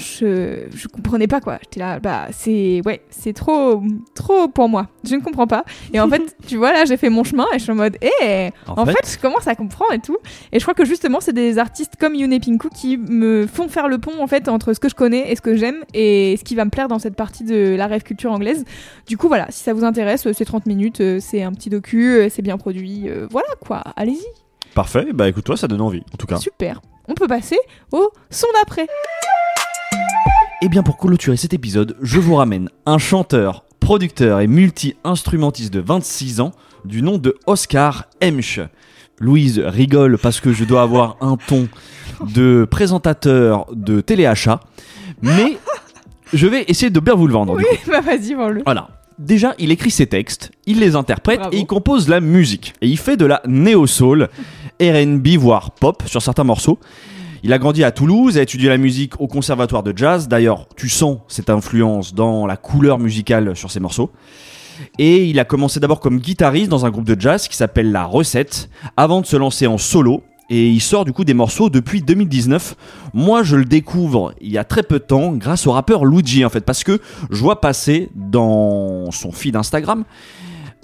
comprenais pas quoi. J'étais là, bah c'est, ouais, c'est trop, trop pour moi. Je ne comprends pas. Et en fait, tu vois là, j'ai fait mon chemin et je suis en mode, hé, En, en fait, fait, je commence à comprendre et tout. Et je crois que justement, c'est des artistes comme Yune Pinku qui me font faire le pont en fait entre ce que je connais et ce que j'aime et ce qui va me plaire dans cette partie de la rêve culture anglaise. Du coup, voilà, si ça vous intéresse, c'est 30 minutes, c'est un petit docu, c'est bien produit. euh, voilà quoi, allez-y, parfait. Bah écoute, toi, ça donne envie, en tout cas. super. On peut passer au son d'après. Et bien pour clôturer cet épisode, je vous ramène un chanteur, producteur et multi-instrumentiste de 26 ans du nom de Oscar Hemsch. Louise rigole parce que je dois avoir un ton de présentateur de téléachat, mais je vais essayer de bien vous le vendre. du Oui, coup. bah vas-y, vends-le. Voilà. Déjà, il écrit ses textes, il les interprète Bravo. et il compose la musique. Et il fait de la néo-soul, RB, voire pop sur certains morceaux. Il a grandi à Toulouse, a étudié la musique au conservatoire de jazz. D'ailleurs, tu sens cette influence dans la couleur musicale sur ses morceaux. Et il a commencé d'abord comme guitariste dans un groupe de jazz qui s'appelle La Recette, avant de se lancer en solo. Et il sort du coup des morceaux depuis 2019. Moi, je le découvre il y a très peu de temps grâce au rappeur Luigi en fait, parce que je vois passer dans son feed Instagram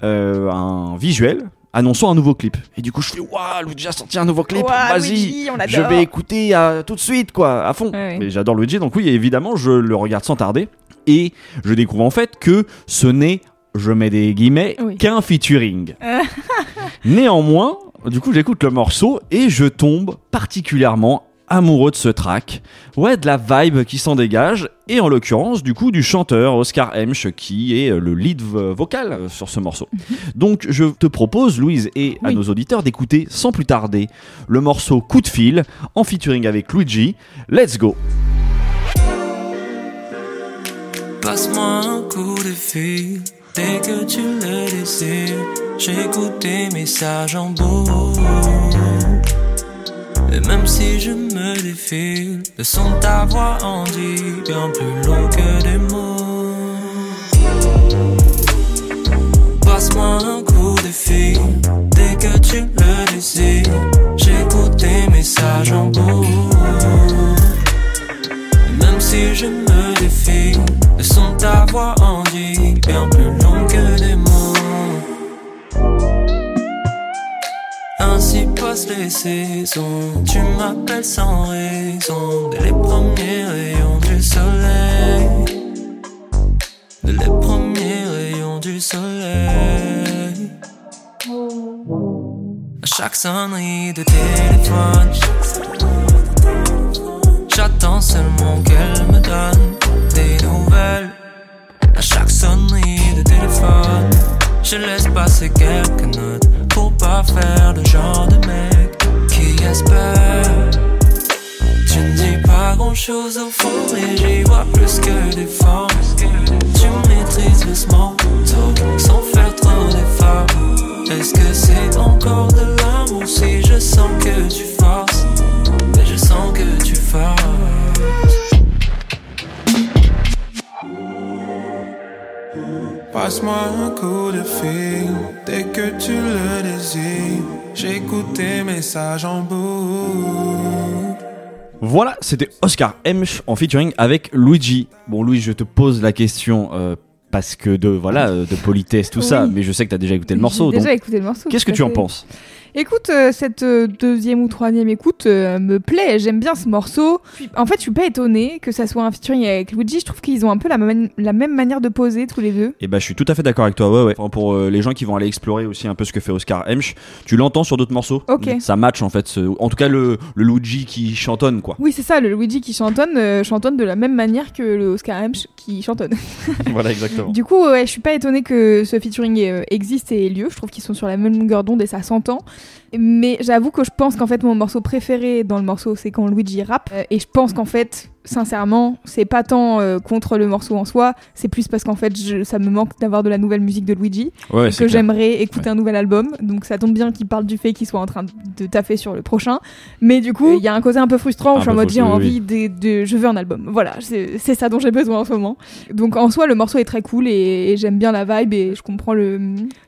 euh, un visuel annonçant un nouveau clip. Et du coup, je fais waouh, Luigi a sorti un nouveau clip. Vas-y, je vais écouter euh, tout de suite quoi, à fond. Ouais, j'adore Luigi, donc oui, évidemment, je le regarde sans tarder. Et je découvre en fait que ce n'est, je mets des guillemets, Oui. qu'un featuring. Néanmoins, du coup, j'écoute le morceau et je tombe particulièrement amoureux de ce track. Ouais, de la vibe qui s'en dégage. Et en l'occurrence, du coup, du chanteur Oscar Hemsch qui est euh, le lead vo- vocal euh, sur ce morceau. Donc, je te propose, Louise, et à Oui. nos auditeurs d'écouter sans plus tarder le morceau Coup de fil en featuring avec Luigi. Let's go! Passe-moi un coup de fil dès que tu le désires. J'écoute tes messages en boucle. Et même si je me défile, le son de ta voix en dit bien plus long que des mots. Passe-moi un coup de fil dès que tu le désires. J'écoute tes messages en boucle. Même si je me défie, le son de ta voix en dit bien plus long Ainsi passent les saisons, tu m'appelles sans raison, dès les premiers rayons du soleil. Dès les premiers rayons du soleil. À chaque sonnerie de téléphone, J'attends seulement qu'elle me donne des nouvelles. À chaque sonnerie pas grand chose au fond, mais j'y vois plus que des formes. Tu maîtrises small talk sans faire trop d'efforts. Est-ce que c'est encore de l'amour si je sens que tu forces? Mais je sens que tu forces. Passe-moi un coup de fil dès que tu le désires. J'écoute tes messages en boucle. Voilà, c'était Oscar Hemsch en featuring avec Luigi. Bon, Louis, je te pose la question euh, parce que de voilà euh, de politesse tout ça, mais je sais que tu as déjà écouté le morceau. J'ai Donc, déjà écouté le morceau. qu'est-ce que tu en penses? Écoute, euh, cette euh, deuxième ou troisième écoute euh, me plaît, j'aime bien ce morceau. En fait, je suis pas étonnée que ça soit un featuring avec Luigi, je trouve qu'ils ont un peu la, même- la même manière de poser tous les deux. Eh ben, je suis tout à fait d'accord avec toi. Ouais, ouais. Enfin, pour euh, les gens qui vont aller explorer aussi un peu ce que fait Oscar Hemsch, tu l'entends sur d'autres morceaux. Ok. Ça match en fait. ce- En tout cas, le, le Luigi qui chantonne quoi. Oui, c'est ça, le Luigi qui chantonne, euh, chantonne de la même manière que le Oscar Hemsch qui chantonne. voilà, exactement. Du coup, ouais, je suis pas étonnée que ce featuring euh, existe et ait lieu. Je trouve qu'ils sont sur la même longueur d'onde et ça s'entend. Mais j'avoue que je pense qu'en fait, mon morceau préféré dans le morceau, c'est quand Luigi rappe. Euh, et je pense qu'en fait, sincèrement, c'est pas tant euh, contre le morceau en soi, c'est plus parce qu'en fait, je- ça me manque d'avoir de la nouvelle musique de Luigi Ouais, et que j'aimerais écouter un nouvel album. Donc ça tombe bien qu'il parle du fait qu'il soit en train de taffer sur le prochain. Mais du coup, il y a un côté un peu frustrant où je suis en mode j'ai envie de, de- je veux un album. Voilà, c'est ça dont j'ai besoin en ce moment. Donc en soi, le morceau est très cool et, et j'aime bien la vibe et je comprends le,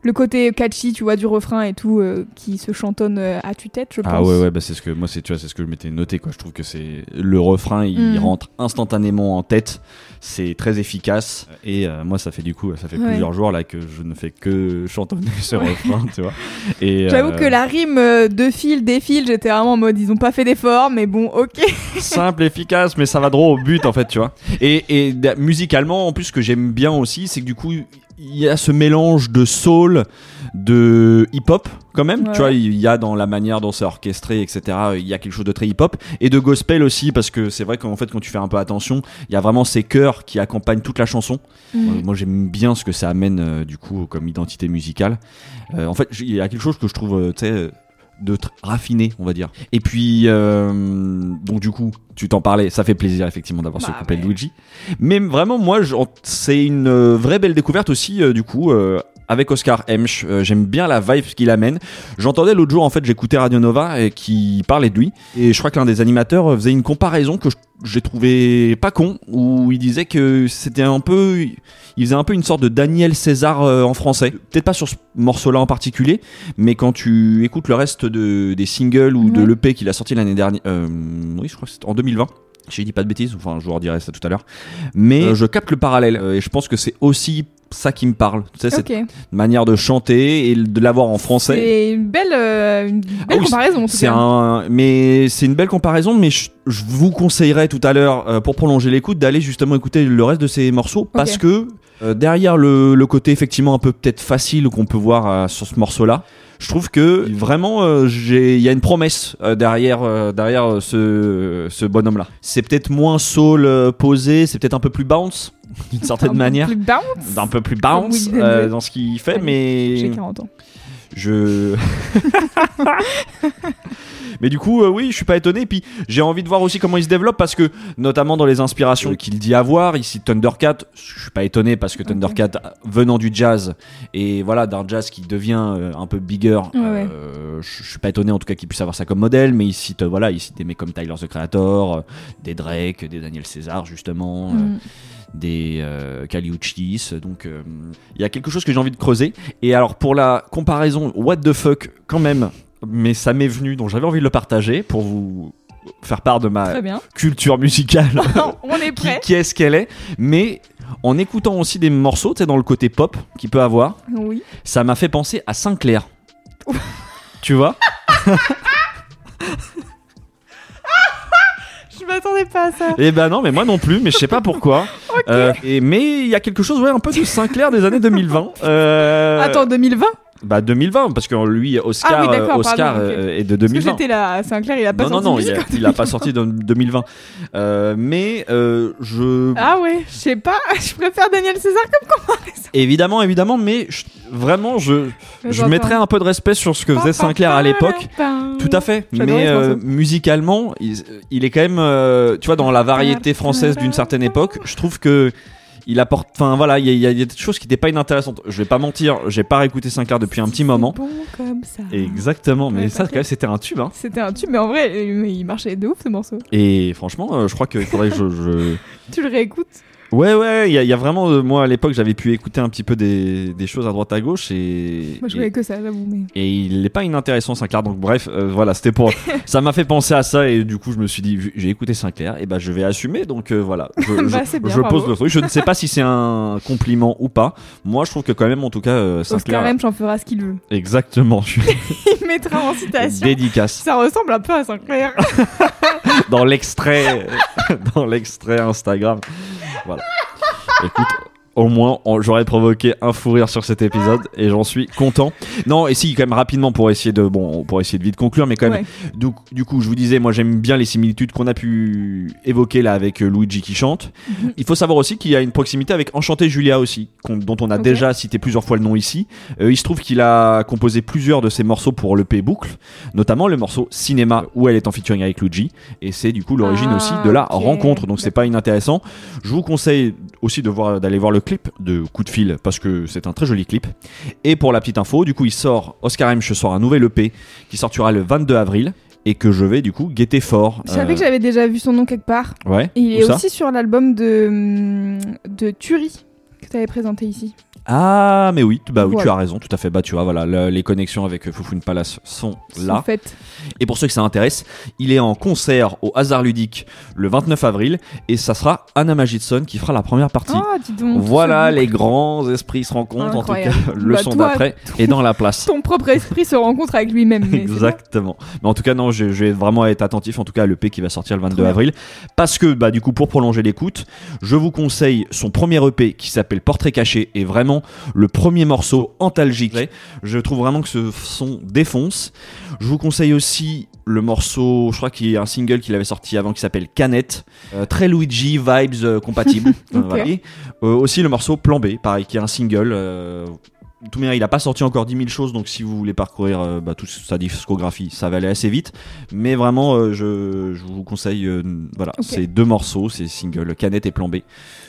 le côté catchy, tu vois, du refrain et tout euh, qui se chantonne euh, à tue-tête, je pense. Ah ouais ouais bah c'est ce que moi c'est tu vois c'est ce que je m'étais noté quoi je trouve que c'est le refrain il Mm. rentre instantanément en tête c'est très efficace et euh, moi ça fait du coup ça fait Ouais. plusieurs jours là que je ne fais que chantonner ce refrain tu vois et J'avoue euh, que la rime euh, de fil, des fils, j'étais vraiment en mode ils ont pas fait d'effort, mais bon, ok. simple, efficace, mais ça va droit au but en fait, tu vois. Et, et musicalement, en plus, ce que j'aime bien aussi, c'est que du coup, il y a ce mélange de soul, de hip-hop quand même. Ouais. Tu vois, il y a dans la manière dont c'est orchestré, etc. Il y a quelque chose de très hip-hop et de gospel aussi, parce que c'est vrai qu'en fait, quand tu fais un peu attention, il y a vraiment ces chœurs qui accompagnent toute la chanson. Mm. Euh, Moi, j'aime bien ce que ça amène euh, du coup comme identité musicale. Euh, en fait, il y a quelque chose que je trouve, euh, tu sais, de raffiné, on va dire. Et puis, euh, donc du coup, tu t'en parlais, ça fait plaisir effectivement d'avoir ce Bah couplet de. Luigi. Mais vraiment, moi, c'est une euh, vraie belle découverte aussi, euh, du coup. euh, avec Oscar Hemsch, Euh, j'aime bien la vibe qu'il amène. J'entendais l'autre jour, en fait, j'écoutais Radio Nova et qui parlait de lui. Et je crois que l'un des animateurs euh, faisait une comparaison que je- j'ai trouvé pas con, où il disait que c'était un peu, il faisait un peu une sorte de Daniel César euh, en français. Peut-être pas sur ce morceau-là en particulier, mais quand tu écoutes le reste de, des singles ou de l'EP qu'il a sorti l'année dernière, euh, oui, je crois que c'était en 2020. J'ai dit pas de bêtises, enfin je vous redirai ça tout à l'heure. Mais euh, je capte le parallèle euh, et je pense que c'est aussi ça qui me parle. Tu sais, cette manière de chanter et de l'avoir en français. C'est une belle, euh, une belle Ah oui, comparaison. C'est un, mais c'est une belle comparaison. Mais je, je vous conseillerais tout à l'heure, euh, pour prolonger l'écoute, d'aller justement écouter le reste de ces morceaux parce que euh, derrière le, le côté effectivement un peu peut-être facile qu'on peut voir sur ce morceau-là, je trouve que vraiment euh, il y a une promesse euh, derrière euh, derrière ce ce bonhomme-là. C'est peut-être moins soul posé, c'est peut-être un peu plus bounce d'une certaine Un peu manière, plus bounce. un peu plus bounce euh, dans ce qu'il fait, mais J'ai 40 ans. je. Mais du coup, euh, oui, je suis pas étonné. Et puis, j'ai envie de voir aussi comment il se développe parce que, notamment dans les inspirations qu'il dit avoir, ici Thundercat, je suis pas étonné parce que Thundercat, venant du jazz et voilà, d'un jazz qui devient euh, un peu bigger, Ouais, euh, je je suis pas étonné en tout cas qu'il puisse avoir ça comme modèle. Mais il cite, voilà, il cite des mecs comme Tyler the Creator, des Drake, des Daniel César, justement. Mm. Des euh, Caliuchis. Donc euh, il y a quelque chose que j'ai envie de creuser. Et alors pour la comparaison, what the fuck quand même, mais ça m'est venu, donc j'avais envie de le partager pour vous faire part de ma culture musicale. On est qui, prêt. qui est-ce qu'elle est? Mais en écoutant aussi des morceaux, tu sais, dans le côté pop qu'il peut avoir, Oui. ça m'a fait penser à Sinclair. tu vois? Je m'attendais pas à ça. Eh ben non, mais moi non plus, mais je sais pas pourquoi. Euh, et, mais il y a quelque chose, ouais, un peu de Sinclair des années 2020. Euh, Attends, 2020 Bah 2020 parce que lui Oscar Ah oui, euh, Oscar pardon, euh, est de Parce que 2020. j'étais là, Sinclair, il a pas Non non sorti non, de il a, il a pas 2020. sorti de 2020. Euh, mais euh, je Ah ouais, je sais pas, je préfère Daniel César comme comparaison. évidemment évidemment mais je- vraiment je je mettrais un peu de respect sur ce que faisait Sinclair à l'époque. Tout à fait, mais euh, musicalement, il, il est quand même, tu vois, dans la variété française d'une certaine époque, je trouve que il apporte, enfin voilà, il y, a- il y a des choses qui n'étaient pas inintéressantes. Je vais pas mentir, j'ai pas réécouté Sinclair depuis un petit moment. Bon comme ça. Exactement, mais Ouais, ça, quand même, c'était un tube. Hein. C'était un tube, mais en vrai, il marchait de ouf ce morceau. Et franchement, euh, je crois qu'il faudrait que je. je- Tu le réécoutes? Ouais, ouais, il y, a- il y a vraiment. euh, moi, à l'époque, j'avais pu écouter un petit peu des, des choses à droite à gauche et. Moi je voulais que ça, j'avoue. Mais... Et il n'est pas inintéressant Sinclair, donc bref, euh, voilà, c'était pour. ça m'a fait penser à ça et du coup je me suis dit, j'ai écouté Sinclair, et ben je vais assumer, donc euh, voilà. Je, Bah, je- c'est bien, je bravo. pose le truc. Je ne sais pas si c'est un compliment ou pas. Moi je trouve que quand même, en tout cas, euh, Oscar Sinclair. M, j'en fera ce qu'il veut. Exactement, je Il mettra en citation. dédicace Ça ressemble un peu à Sinclair. dans l'extrait, dans l'extrait Instagram. Voilà. Écoute, Au moins, j'aurais provoqué un fou rire sur cet épisode et j'en suis content. Non, et si, quand même rapidement pour essayer de bon, pour essayer de vite conclure, mais quand même. Ouais. Du, du coup, je vous disais, moi j'aime bien les similitudes qu'on a pu évoquer là avec euh, Luigi qui chante. Mhm. Il faut savoir aussi qu'il y a une proximité avec Enchanté Julia aussi, dont on a déjà cité plusieurs fois le nom ici. Euh, il se trouve qu'il a composé plusieurs de ses morceaux pour l'EP Boucle, notamment le morceau Cinéma où elle est en featuring avec Luigi, et c'est du coup l'origine Ah, aussi de la rencontre. Donc c'est pas inintéressant. Je vous conseille aussi de voir d'aller voir le clip de Coup de fil parce que c'est un très joli clip. Et pour la petite info, du coup, il sort Oscar M sort un nouvel EP qui sortira le 22 avril et que je vais du coup guetter fort. Je savais Euh, que j'avais déjà vu son nom quelque part. Ouais. Et il où est aussi sur l'album de, de Turi que tu avais présenté ici. Ah, mais oui, bah oui, tu as raison, tout à fait. Bah tu vois, voilà, le- les connexions avec Foufoune Palace sont là. En fait. Et pour ceux que ça intéresse, il est en concert au Hasard Ludique le 29 avril et ça sera Anna Magidson qui fera la première partie. Dis donc. tout voilà, les grands esprits se rencontrent. En tout cas, le Bah, son d'après est dans la place. Ton propre esprit se rencontre avec lui-même. Exactement. Mais en tout cas, non, je, je vais vraiment être attentif, en tout cas, à l'EP qui va sortir le 22 bien. avril. Parce que, bah, du coup, pour prolonger l'écoute, je vous conseille son premier EP qui s'appelle Portrait caché et vraiment le premier morceau antalgique. Je trouve vraiment que ce son défonce. Je vous conseille aussi le morceau, je crois qu'il y a un single qu'il avait sorti avant qui s'appelle Canette. Euh, très Luigi, vibes euh, compatibles. Euh, euh, aussi le morceau Plan B, pareil, qui est un single. Tout mais il a pas sorti encore 10 000 choses, donc si vous voulez parcourir euh, bah, toute sa discographie, ça va aller assez vite. Mais vraiment, euh, je, je vous conseille euh, voilà, ces deux morceaux, ces singles Canette et Plan B,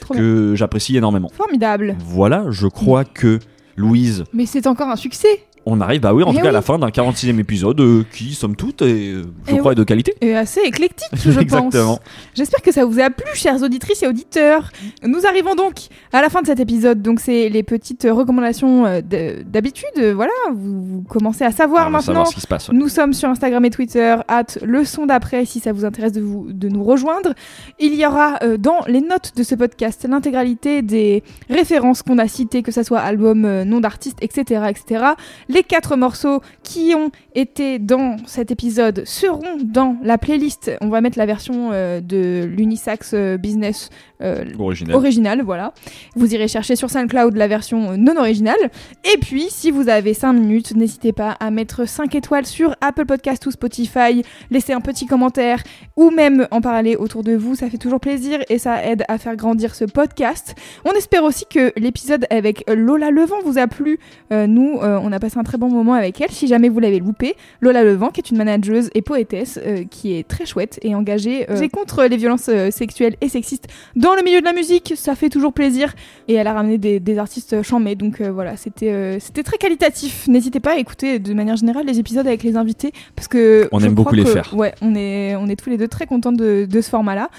Trop que j'apprécie énormément. Formidable. Voilà, je crois que Louise, Mais c'est encore un succès. On arrive, bah oui, en Eh tout cas à la fin d'un 46e épisode euh, qui, somme toute, est, euh, je Eh crois, oui. est de qualité. Et assez éclectique, je Exactement. pense. J'espère que ça vous a plu, chères auditrices et auditeurs. Nous arrivons donc à la fin de cet épisode. Donc, c'est les petites recommandations euh, de- d'habitude. Voilà, vous, vous commencez à savoir On va maintenant. savoir ce qui se passe. ouais. Nous sommes sur Instagram et Twitter, at le son d'après, si ça vous intéresse de, vous, de nous rejoindre. Il y aura euh, dans les notes de ce podcast l'intégralité des références qu'on a citées, que ce soit album, nom d'artiste, etc., etc. Les quatre morceaux qui ont été dans cet épisode seront dans la playlist. On va mettre la version euh, de l'Unisax euh, Business euh, Original. originale, voilà. Vous irez chercher sur SoundCloud la version non originale. Et puis, si vous avez 5 minutes, n'hésitez pas à mettre 5 étoiles sur Apple Podcast ou Spotify, laisser un petit commentaire ou même en parler autour de vous, ça fait toujours plaisir et ça aide à faire grandir ce podcast. On espère aussi que l'épisode avec Lola Levent vous a plu. Euh, nous, on a passé un très bon moment avec elle. Si jamais vous l'avez loupé, Lola Levent, qui est une manageuse et poétesse, euh, qui est très chouette et engagée euh, contre les violences euh, sexuelles et sexistes dans le milieu de la musique. Ça fait toujours plaisir. Et elle a ramené des, des artistes chamés. Donc euh, voilà, c'était euh, c'était très qualitatif. N'hésitez pas à écouter de manière générale les épisodes avec les invités parce que On aime beaucoup les faire. Ouais, on est on est tous les deux très contents de, de ce format-là.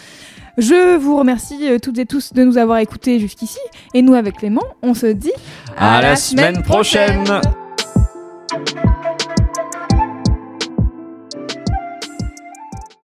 Je vous remercie euh, toutes et tous de nous avoir écoutés jusqu'ici. Et nous, avec Clément, on se dit À la semaine prochaine. prochaine. Thank you.